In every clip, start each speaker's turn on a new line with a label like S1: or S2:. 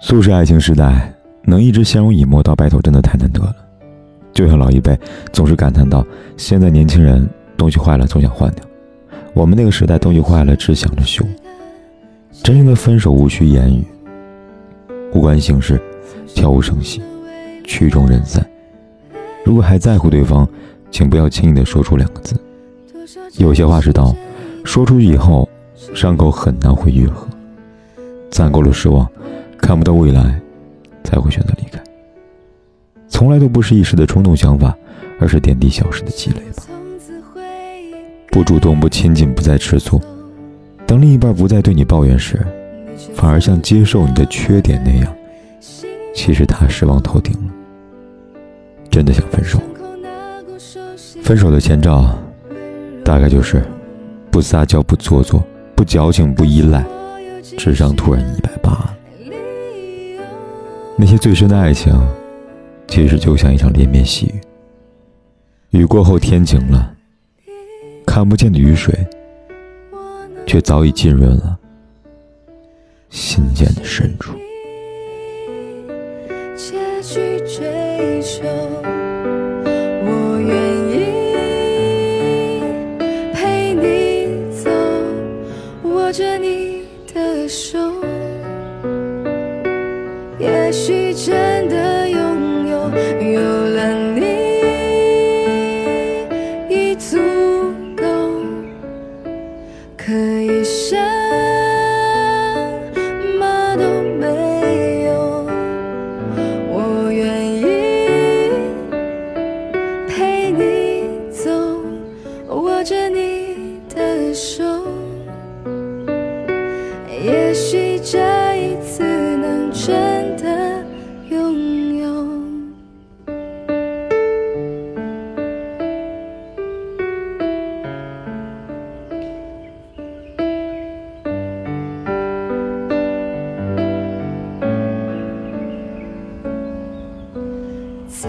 S1: 速食爱情时代，能一直相濡以沫到白头，真的太难得了。就像老一辈总是感叹到：“现在年轻人东西坏了总想换掉，我们那个时代东西坏了只想着修。”真正的分手无需言语，无关形式，悄无声息，曲终人散。如果还在乎对方，请不要轻易的说出两个字。有些话是刀，说出去以后，伤口很难会愈合。攒够了失望，看不到未来，才会选择离开。从来都不是一时的冲动想法，而是点滴小事的积累吧。不主动，不亲近，不再吃醋。当另一半不再对你抱怨时，反而像接受你的缺点那样，其实他失望透顶了，真的想分手。分手的前兆，大概就是不撒娇、不做作、不矫情、不依赖，智商突然一百八。那些最深的爱情，其实就像一场连绵细雨，雨过后天晴了，看不见的雨水。却早已浸润了心间的深处。
S2: 我愿意陪你走，握着你的手。也许这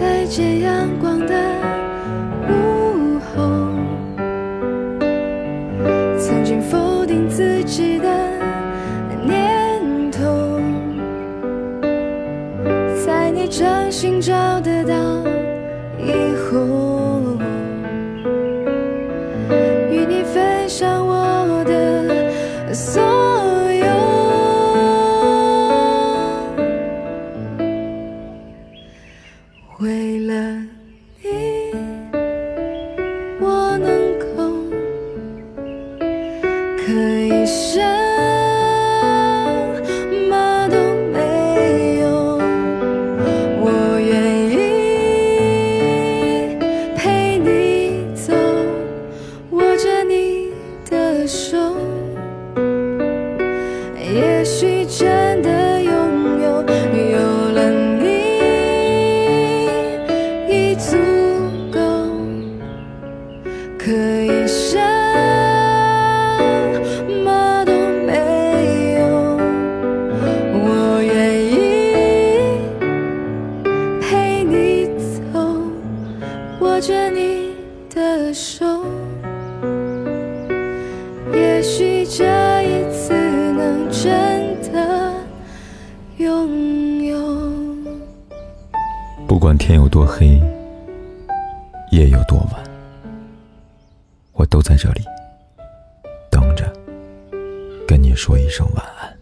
S2: 在借阳光的午后，曾经否定自己的念头，在你掌心找得到以后，可以什么都没有，我愿意陪你走，握着你的手，也许真的拥有，有了你。已足够，可以也许这一次能真的拥有。
S3: 不管天有多黑，夜有多晚，我都在这里等着，跟你说一声晚安。